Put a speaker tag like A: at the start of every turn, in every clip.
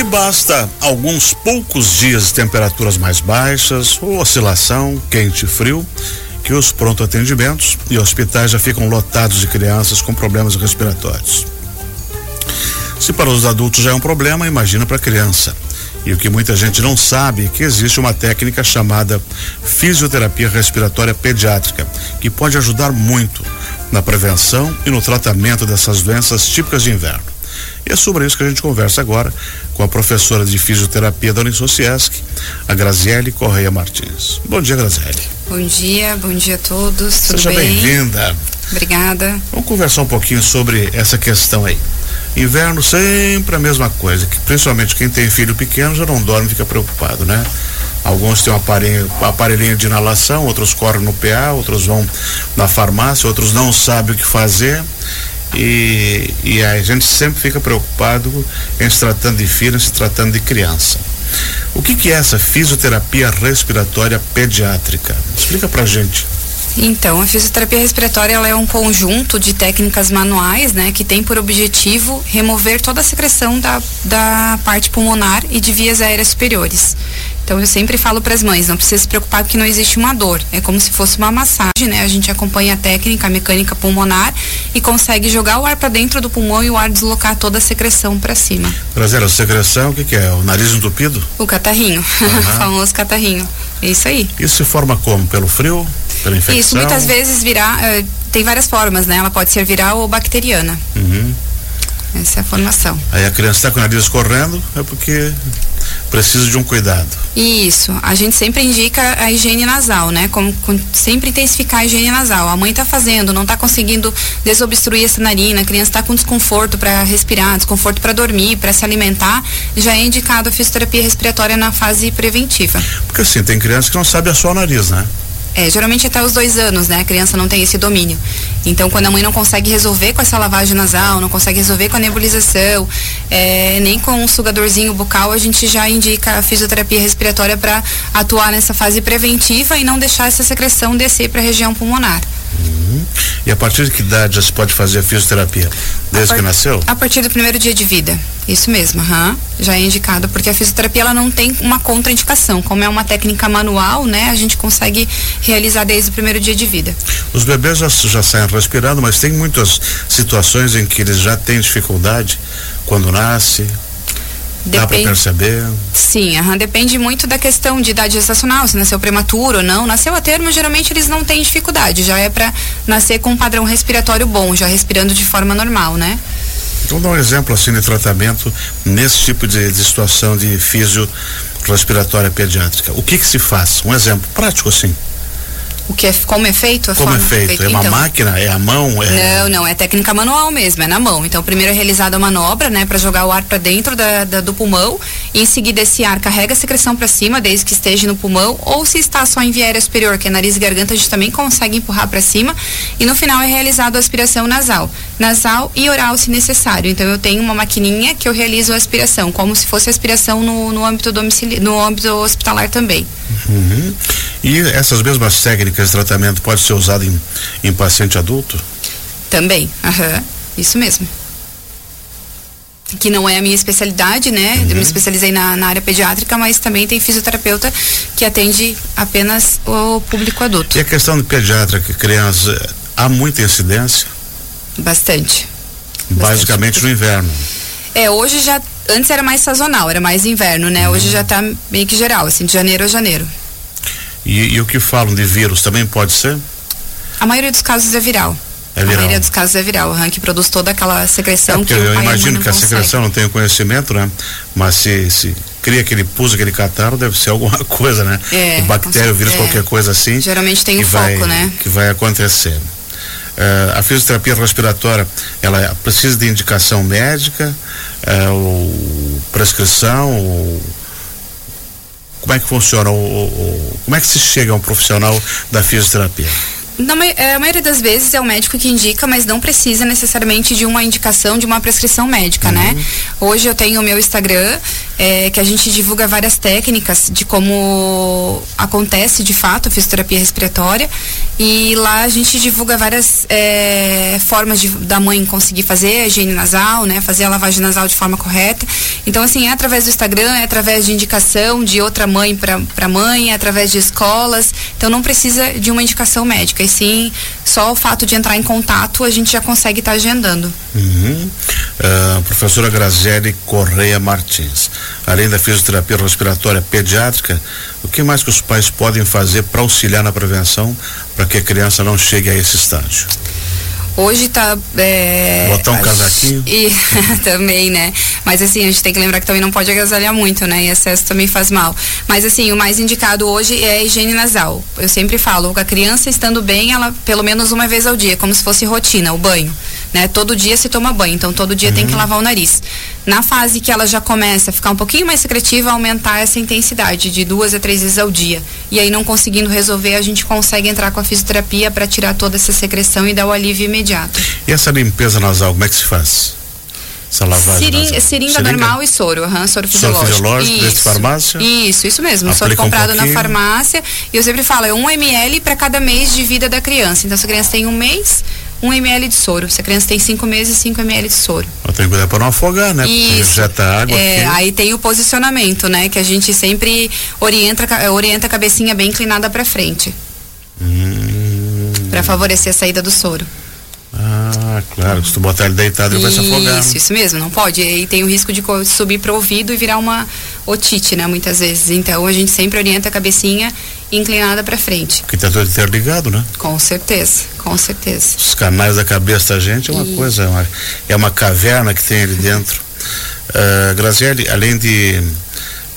A: E basta alguns poucos dias de temperaturas mais baixas ou oscilação quente e frio que os pronto atendimentos e hospitais já ficam lotados de crianças com problemas respiratórios. Se para os adultos já é um problema, imagina para a criança. E o que muita gente não sabe é que existe uma técnica chamada fisioterapia respiratória pediátrica, que pode ajudar muito na prevenção e no tratamento dessas doenças típicas de inverno. E é sobre isso que a gente conversa agora com a professora de fisioterapia da Unisociesc, a Graziele Correia Martins. Bom dia, Graziele.
B: Bom dia, bom dia a todos.
A: Seja bem-vinda.
B: Obrigada.
A: Vamos conversar um pouquinho sobre essa questão aí. Inverno sempre a mesma coisa, que principalmente quem tem filho pequeno já não dorme, fica preocupado, né? Alguns têm um aparelho, um aparelhinho de inalação, outros correm no PA, outros vão na farmácia, outros não sabem o que fazer. E, e a gente sempre fica preocupado em se tratando de filho, em se tratando de criança. O que, que é essa fisioterapia respiratória pediátrica? Explica pra gente.
B: Então, a fisioterapia respiratória é um conjunto de técnicas manuais, né, que tem por objetivo remover toda a secreção da, da parte pulmonar e de vias aéreas superiores. Então, eu sempre falo para as mães, não precisa se preocupar porque não existe uma dor. É como se fosse uma massagem, né? A gente acompanha a técnica, a mecânica pulmonar e consegue jogar o ar para dentro do pulmão e o ar deslocar toda a secreção para cima.
A: Prazer, a secreção, o que, que, é? O nariz entupido?
B: O catarrinho, uhum. famoso catarrinho. É isso aí.
A: Isso se forma como? Pelo frio? Pela infecção?
B: Isso, muitas vezes virar, uh, tem várias formas, né? Ela pode ser viral ou bacteriana.
A: Uhum.
B: Essa é a formação.
A: Aí a criança está com o nariz correndo, é porque precisa de um cuidado.
B: Isso. A gente sempre indica a higiene nasal, né? Como, com, sempre intensificar a higiene nasal. A mãe está fazendo, não está conseguindo desobstruir essa narina, a criança está com desconforto para respirar, desconforto para dormir, para se alimentar, já é indicado a fisioterapia respiratória na fase preventiva.
A: Porque assim, tem criança que não sabe assoar o nariz, né?
B: É, geralmente até os dois anos, né? A criança não tem esse domínio. Então, quando a mãe não consegue resolver com essa lavagem nasal, não consegue resolver com a nebulização, é, nem com um sugadorzinho bucal, a gente já indica a fisioterapia respiratória para atuar nessa fase preventiva e não deixar essa secreção descer para a região pulmonar.
A: Uhum. E a partir de que idade já se pode fazer a fisioterapia? Desde que nasceu?
B: A partir do primeiro dia de vida. Isso mesmo, uhum. já é indicado, porque a fisioterapia ela não tem uma contraindicação. Como é uma técnica manual, né, a gente consegue realizar desde o primeiro dia de vida.
A: Os bebês já, já saem respirando, mas tem muitas situações em que eles já têm dificuldade quando nasce, Depende, Dá para perceber?
B: Sim, uhum, depende muito da questão de idade gestacional, se nasceu prematuro ou não. Nasceu a termo, geralmente eles não têm dificuldade, já é para nascer com um padrão respiratório bom, já respirando de forma normal, né?
A: Então dá um exemplo assim de tratamento nesse tipo de, de situação de fisio respiratória pediátrica. O que que se faz? Um exemplo prático assim.
B: O que é, como é feito?
A: A como é feito? É uma então, máquina? É a mão?
B: É... Não, não, é técnica manual mesmo, é na mão. Então, primeiro é realizada a manobra, né, para jogar o ar para dentro da, da, do pulmão, e em seguida esse ar carrega a secreção para cima, desde que esteja no pulmão, ou se está só em via aérea superior, que é nariz e garganta, a gente também consegue empurrar para cima, e no final é realizado a aspiração nasal, nasal e oral se necessário. Então, eu tenho uma maquininha que eu realizo a aspiração, como se fosse aspiração no, no âmbito domiciliar, no âmbito hospitalar também.
A: Uhum. E essas mesmas técnicas de tratamento pode ser usada em, em paciente adulto?
B: Também, uhum. isso mesmo. Que não é a minha especialidade, né? Uhum. Eu me especializei na, na, área pediátrica, mas também tem fisioterapeuta que atende apenas o público adulto.
A: E a questão de pediátrica, criança, há muita incidência?
B: Bastante.
A: Basicamente Bastante. no inverno.
B: É, hoje já. Antes era mais sazonal, era mais inverno, né? Uhum. Hoje já está meio que geral, assim, de janeiro a janeiro.
A: E, e, o que falam de vírus também pode ser?
B: A maioria dos casos é viral.
A: É viral.
B: A maioria dos casos é viral, o que produz toda aquela secreção
A: é
B: que
A: eu imagino que a secreção não tem conhecimento, né? Mas se, se cria aquele pus, aquele catarro, deve ser alguma coisa, né?
B: É,
A: o bactéria, o vírus, é. qualquer coisa assim.
B: Geralmente tem um
A: vai,
B: foco, né?
A: Que vai acontecer. Uh, a fisioterapia respiratória, ela precisa de indicação médica, uh, ou prescrição, ou como é que funciona? O, o, como é que se chega a um profissional da fisioterapia?
B: Na a maioria das vezes é o médico que indica, mas não precisa necessariamente de uma indicação, de uma prescrição médica, né? uhum. né? Hoje eu tenho o meu Instagram, é, que a gente divulga várias técnicas de como acontece de fato a fisioterapia respiratória. E lá a gente divulga várias é, formas de, da mãe conseguir fazer a higiene nasal, né? Fazer a lavagem nasal de forma correta. Então, assim, é através do Instagram, é através de indicação de outra mãe para mãe, é através de escolas. Então, não precisa de uma indicação médica, e sim só o fato de entrar em contato a gente já consegue estar tá agendando.
A: Uhum. Uh, professora Graziele Correia Martins, além da fisioterapia respiratória pediátrica, o que mais que os pais podem fazer para auxiliar na prevenção para que a criança não chegue a esse estágio?
B: Hoje tá. É,
A: Botar um casaquinho.
B: E, também, né? Mas assim, a gente tem que lembrar que também não pode agasalhar muito, né? E excesso também faz mal. Mas assim, o mais indicado hoje é a higiene nasal. Eu sempre falo, a criança estando bem, ela pelo menos uma vez ao dia, como se fosse rotina, o banho né? Todo dia se toma banho, então todo dia uhum. tem que uhum. lavar o nariz. Na fase que ela já começa a ficar um pouquinho mais secretiva, aumentar essa intensidade de duas a três vezes ao dia. E aí não conseguindo resolver, a gente consegue entrar com a fisioterapia para tirar toda essa secreção e dar o alívio imediato.
A: E essa limpeza nasal, como é que se faz?
B: Essa lavagem seringa, seringa, normal e soro, uhum, soro fisiológico. Soro
A: fisiológico isso. farmácia?
B: Isso, isso mesmo. Aplica soro comprado um na farmácia. E eu sempre falo, é um ml para cada mês de vida da criança. Então, se a criança tem um mês, 1 ml de soro. Se a criança tem 5 meses, 5 ml de soro.
A: Tem que cuidar para não afogar, né?
B: Isso.
A: Porque tá água.
B: É, aí tem o posicionamento, né? Que a gente sempre orienta, orienta a cabecinha bem inclinada para frente. Hum. Para favorecer a saída do soro.
A: Ah, claro, se tu botar ele deitado ele vai se afogar.
B: Isso, isso mesmo, não pode. E tem o risco de subir para o ouvido e virar uma otite, né, muitas vezes. Então a gente sempre orienta a cabecinha inclinada para frente.
A: Porque tá tudo interligado, né?
B: Com certeza, com certeza.
A: Os canais da cabeça da gente é uma e... coisa, é uma, é uma caverna que tem ali dentro. Uh, Graziele, além de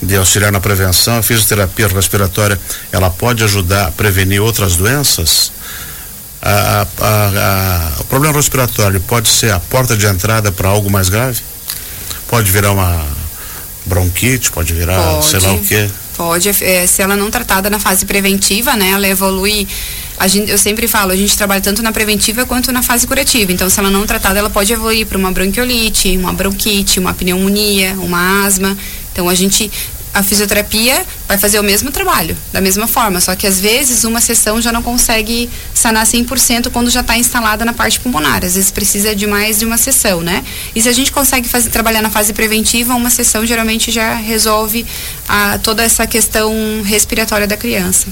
A: de auxiliar na prevenção, a fisioterapia respiratória, ela pode ajudar a prevenir outras doenças? A, a, o problema respiratório pode ser a porta de entrada para algo mais grave? Pode virar uma bronquite, pode virar pode, sei lá o quê?
B: Pode, é, se ela não tratada na fase preventiva, né, ela evolui. A gente, eu sempre falo, a gente trabalha tanto na preventiva quanto na fase curativa. Então, se ela não tratada, ela pode evoluir para uma bronquiolite, uma bronquite, uma pneumonia, uma asma. Então, a gente a fisioterapia vai fazer o mesmo trabalho, da mesma forma, só que às vezes uma sessão já não consegue sanar 100% quando já está instalada na parte pulmonar. Às vezes precisa de mais de uma sessão, né? E se a gente consegue fazer, trabalhar na fase preventiva, uma sessão geralmente já resolve a, toda essa questão respiratória da criança.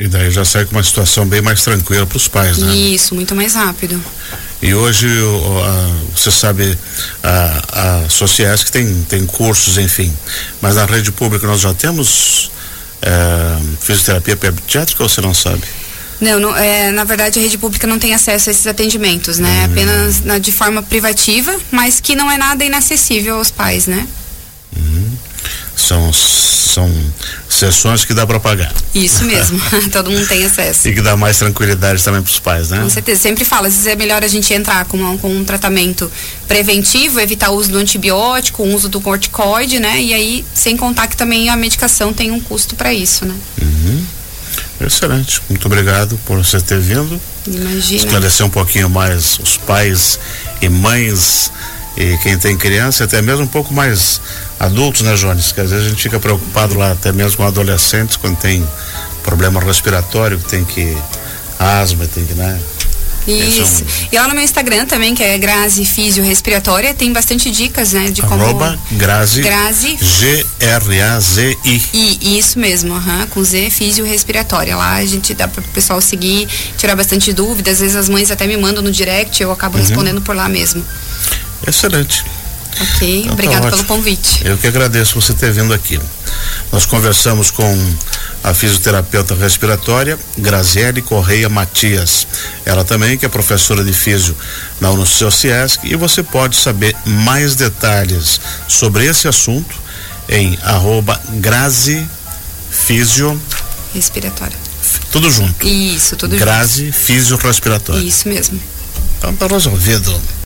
A: E daí já sai com uma situação bem mais tranquila para os pais, né?
B: Isso, muito mais rápido.
A: E hoje, você sabe, a, a Sociesc tem, tem cursos, enfim, mas na rede pública nós já temos é, fisioterapia pediátrica ou você não sabe?
B: Não, não é, na verdade a rede pública não tem acesso a esses atendimentos, né? Hum. Apenas na, de forma privativa, mas que não é nada inacessível aos pais, né?
A: Uhum. São, são sessões que dá para pagar.
B: Isso mesmo, todo mundo tem acesso.
A: E que dá mais tranquilidade também para os pais, né?
B: Com certeza, sempre falo, às vezes é melhor a gente entrar com, com um tratamento preventivo, evitar o uso do antibiótico, o uso do corticoide, né? E aí, sem contar que também a medicação tem um custo para isso, né?
A: Uhum. Excelente, muito obrigado por você ter vindo.
B: Imagina.
A: Esclarecer um pouquinho mais os pais e mães e quem tem criança, até mesmo um pouco mais adultos, né, Jones? Que às vezes a gente fica preocupado lá, até mesmo com adolescentes, quando tem problema respiratório, que tem que asma, tem que, né?
B: Isso. E lá no meu Instagram também, que é Grazi Físio Respiratória, tem bastante dicas, né? De como.
A: Arroba Grazi.
B: Grazi.
A: G-R-A-Z-I.
B: I, isso mesmo, uhum, com Z Físio Respiratória. Lá a gente dá para o pessoal seguir, tirar bastante dúvidas. Às vezes as mães até me mandam no direct, eu acabo uhum. respondendo por lá mesmo.
A: Excelente.
B: Ok, então, obrigado tá pelo convite.
A: Eu que agradeço você ter vindo aqui. Nós conversamos com a fisioterapeuta respiratória Graziele Correia Matias. Ela também que é professora de físio na Unicesc e você pode saber mais detalhes sobre esse assunto em arroba Grazi Físio
B: Respiratória.
A: Tudo junto.
B: Isso, tudo
A: Grazi
B: junto.
A: Físio Respiratória.
B: Isso mesmo.
A: Então tá resolvido.